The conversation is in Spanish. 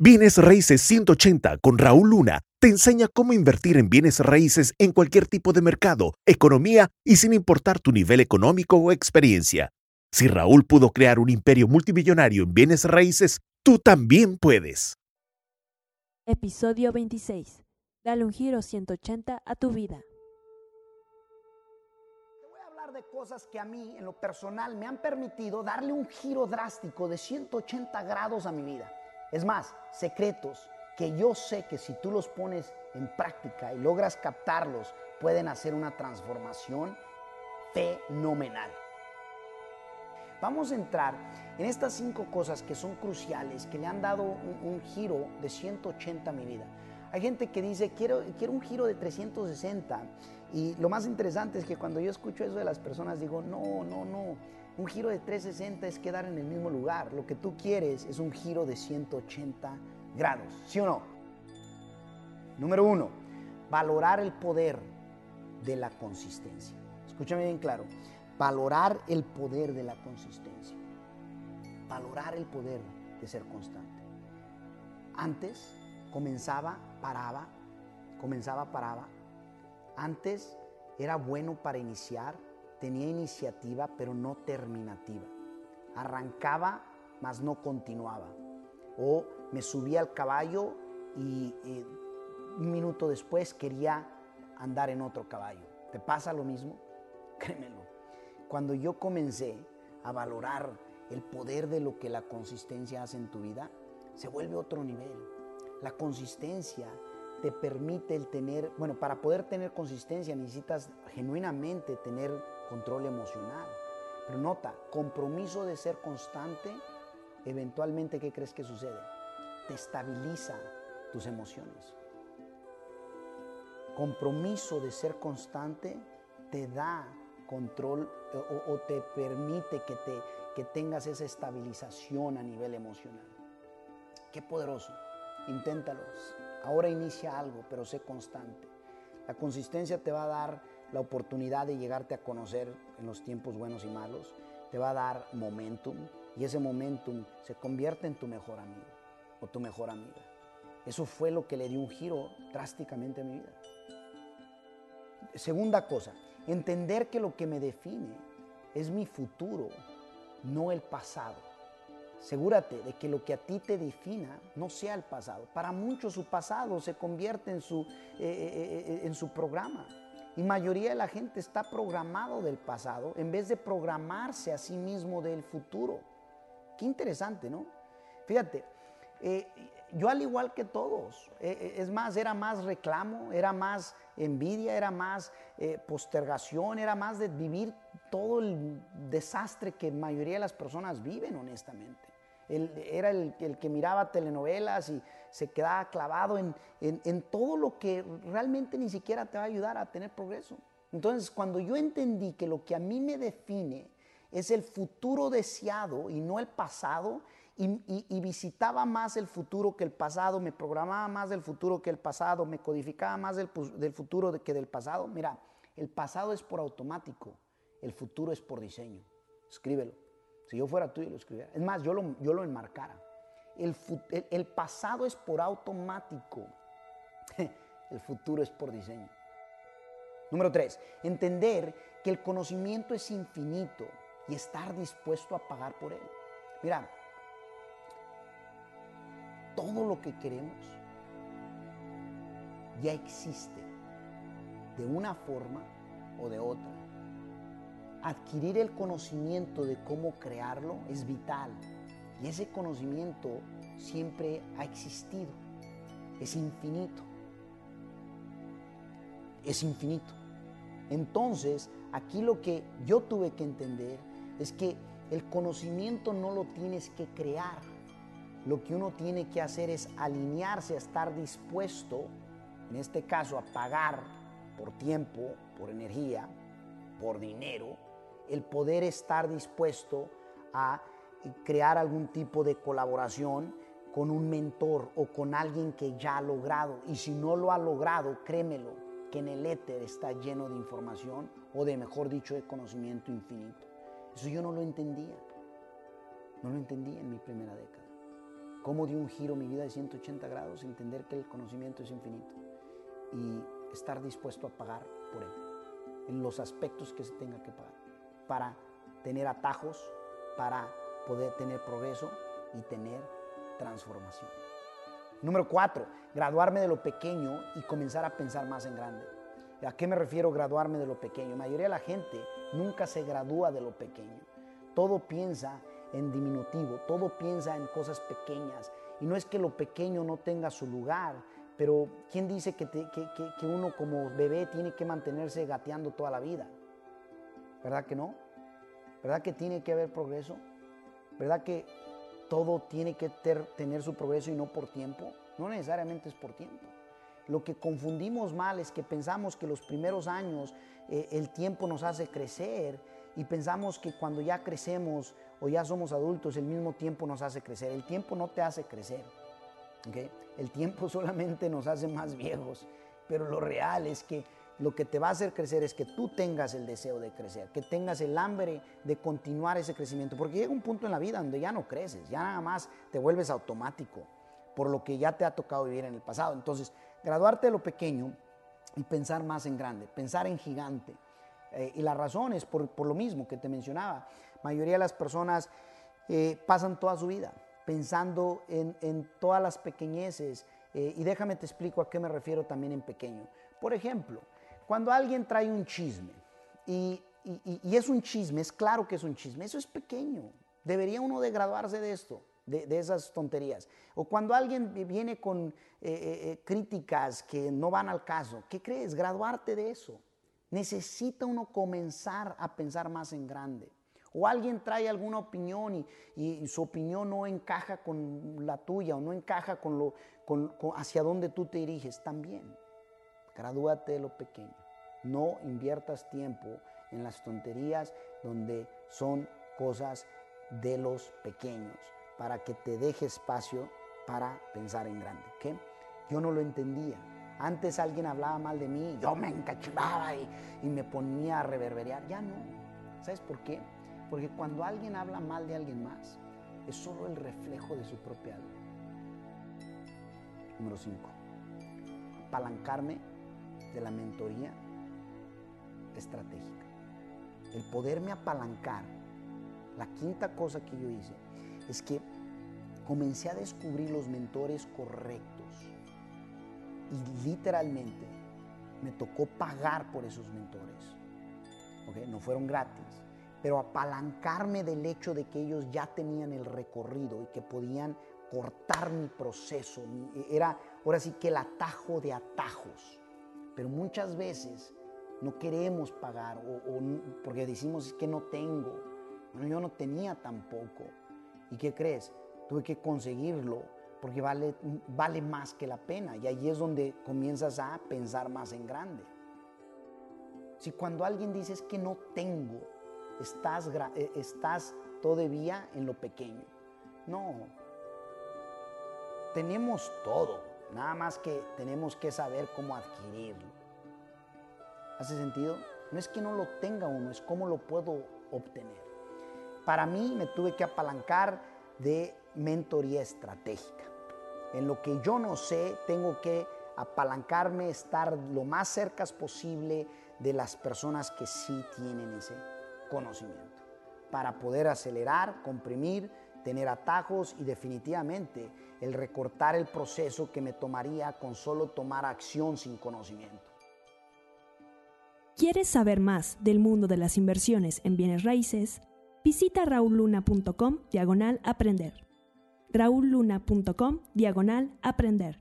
Bienes Raíces 180 con Raúl Luna te enseña cómo invertir en bienes raíces en cualquier tipo de mercado, economía y sin importar tu nivel económico o experiencia. Si Raúl pudo crear un imperio multimillonario en bienes raíces, tú también puedes. Episodio 26. Dale un giro 180 a tu vida. Te voy a hablar de cosas que a mí, en lo personal, me han permitido darle un giro drástico de 180 grados a mi vida. Es más, secretos que yo sé que si tú los pones en práctica y logras captarlos, pueden hacer una transformación fenomenal. Vamos a entrar en estas cinco cosas que son cruciales, que le han dado un, giro de 180 a mi vida. Hay gente que dice, quiero, quiero un giro de 360. Y lo más interesante es que cuando yo escucho eso de las personas, digo, no, no, no. Un giro de 360 es quedar en el mismo lugar. Lo que tú quieres es un giro de 180 grados, ¿sí o no? Número uno, valorar el poder de la consistencia. Escúchame bien claro. Valorar el poder de la consistencia. Valorar el poder de ser constante. Antes comenzaba, paraba, comenzaba, paraba. Antes era bueno para iniciar, tenía iniciativa, pero no terminativa. Arrancaba, mas no continuaba. O me subía al caballo y, un minuto después quería andar en otro caballo. ¿Te pasa lo mismo? Créemelo. Cuando yo comencé a valorar el poder de lo que la consistencia hace en tu vida, se vuelve otro nivel. La consistencia te permite el tener, bueno, para poder tener consistencia necesitas genuinamente tener control emocional. Pero nota, compromiso de ser constante, eventualmente, ¿qué crees que sucede? Te estabiliza tus emociones. Compromiso de ser constante te da control o, te permite que, te, que tengas esa estabilización a nivel emocional. Qué poderoso. Inténtalo. Ahora inicia algo, pero sé constante. La consistencia te va a dar la oportunidad de llegarte a conocer en los tiempos buenos y malos, te va a dar momentum y ese momentum se convierte en tu mejor amigo o tu mejor amiga. Eso fue lo que le dio un giro drásticamente a mi vida. Segunda cosa, entender que lo que me define es mi futuro, no el pasado. Asegúrate de que lo que a ti te defina no sea el pasado. Para muchos su pasado se convierte en su, eh, eh, eh, en su programa. Y mayoría de la gente está programado del pasado en vez de programarse a sí mismo del futuro. Qué interesante, ¿no? Fíjate, yo al igual que todos, es más, era más reclamo, era más envidia, era más postergación, era más de vivir todo el desastre que mayoría de las personas viven, honestamente era el, que miraba telenovelas y se quedaba clavado en, en, todo lo que realmente ni siquiera te va a ayudar a tener progreso. Entonces, cuando yo entendí que lo que a mí me define es el futuro deseado y no el pasado, y, visitaba más el futuro que el pasado, me programaba más del futuro que el pasado, me codificaba más del, del futuro que del pasado. Mira, el pasado es por automático, el futuro es por diseño. Escríbelo. Si yo fuera tú, yo lo escribiera. Es más, yo lo, yo lo enmarcara. El, el pasado es por automático. El futuro es por diseño. Número tres, entender que el conocimiento es infinito y estar dispuesto a pagar por él. Mira, todo lo que queremos ya existe de una forma o de otra adquirir el conocimiento de cómo crearlo es vital. Y ese conocimiento siempre ha existido. Es infinito. Es infinito. Entonces, aquí lo que yo tuve que entender es que el conocimiento no lo tienes que crear. Lo que uno tiene que hacer es alinearse a estar dispuesto, en este caso, a pagar por tiempo, por energía, por dinero, el poder estar dispuesto a crear algún tipo de colaboración con un mentor o con alguien que ya ha logrado. Y si no lo ha logrado, créemelo, que en el éter está lleno de información o de, mejor dicho, de conocimiento infinito. Eso yo no lo entendía. No lo entendía en mi primera década. ¿Cómo dio un giro mi vida de 180 grados? Entender que el conocimiento es infinito y estar dispuesto a pagar por él, en los aspectos que se tenga que pagar, para tener atajos, para poder tener progreso y tener transformación. Número cuatro, graduarme de lo pequeño y comenzar a pensar más en grande. ¿A qué me refiero graduarme de lo pequeño? La mayoría de la gente nunca se gradúa de lo pequeño. Todo piensa en diminutivo, todo piensa en cosas pequeñas. Y no es que lo pequeño no tenga su lugar, pero ¿quién dice que, que, uno como bebé tiene que mantenerse gateando toda la vida? ¿Verdad que no? ¿Verdad que tiene que haber progreso? ¿Verdad que todo tiene que tener su progreso y no por tiempo? No necesariamente es por tiempo. Lo que confundimos mal es que pensamos que los primeros años eh, el tiempo nos hace crecer y pensamos que cuando ya crecemos o ya somos adultos el mismo tiempo nos hace crecer. El tiempo no te hace crecer. El tiempo solamente nos hace más viejos, pero lo real es que lo que te va a hacer crecer es que tú tengas el deseo de crecer, que tengas el hambre de continuar ese crecimiento, porque llega un punto en la vida donde ya no creces, ya nada más te vuelves automático por lo que ya te ha tocado vivir en el pasado. Entonces, graduarte de lo pequeño y pensar más en grande, pensar en gigante. Eh, y la razón es por, lo mismo que te mencionaba. La mayoría de las personas eh, pasan toda su vida pensando en, todas las pequeñeces. Eh, y déjame te explico a qué me refiero también en pequeño. Por ejemplo, cuando alguien trae un chisme y, es un chisme, es claro que es un chisme, eso es pequeño. Debería uno de graduarse de esto, de, esas tonterías. O cuando alguien viene con eh, eh, críticas que no van al caso, ¿qué crees? Graduarte de eso. Necesita uno comenzar a pensar más en grande. O alguien trae alguna opinión y, su opinión no encaja con la tuya o no encaja con lo, hacia dónde tú te diriges. También, gradúate de lo pequeño. No inviertas tiempo en las tonterías donde son cosas de los pequeños para que te deje espacio para pensar en grande. ¿qué? Yo no lo entendía. Antes alguien hablaba mal de mí, yo me encachivaba y, y me ponía a reverberear. Ya no. ¿Sabes por qué? Porque cuando alguien habla mal de alguien más, es solo el reflejo de su propia alma. Número 5. Apalancarme de la mentoría estratégica. El poderme apalancar. La quinta cosa que yo hice es que comencé a descubrir los mentores correctos. Y literalmente me tocó pagar por esos mentores. No fueron gratis pero apalancarme del hecho de que ellos ya tenían el recorrido y que podían cortar mi proceso. Era ahora sí que el atajo de atajos. Pero muchas veces no queremos pagar o, porque decimos que no tengo. Bueno, yo no tenía tampoco. ¿Y qué crees? Tuve que conseguirlo porque vale, vale más que la pena. Y ahí es donde comienzas a pensar más en grande. Si cuando alguien dice es que no tengo, estás, eh, estás todavía en lo pequeño. No, tenemos todo, nada más que tenemos que saber cómo adquirirlo. ¿Hace sentido? No es que no lo tenga uno, es cómo lo puedo obtener. Para mí me tuve que apalancar de mentoría estratégica. En lo que yo no sé, tengo que apalancarme, estar lo más cerca posible de las personas que sí tienen ese conocimiento para poder acelerar, comprimir, tener atajos y definitivamente el recortar el proceso que me tomaría con solo tomar acción sin conocimiento. ¿Quieres saber más del mundo de las inversiones en bienes raíces? Visita rauluna.com diagonal aprender. rauluna.com diagonal aprender.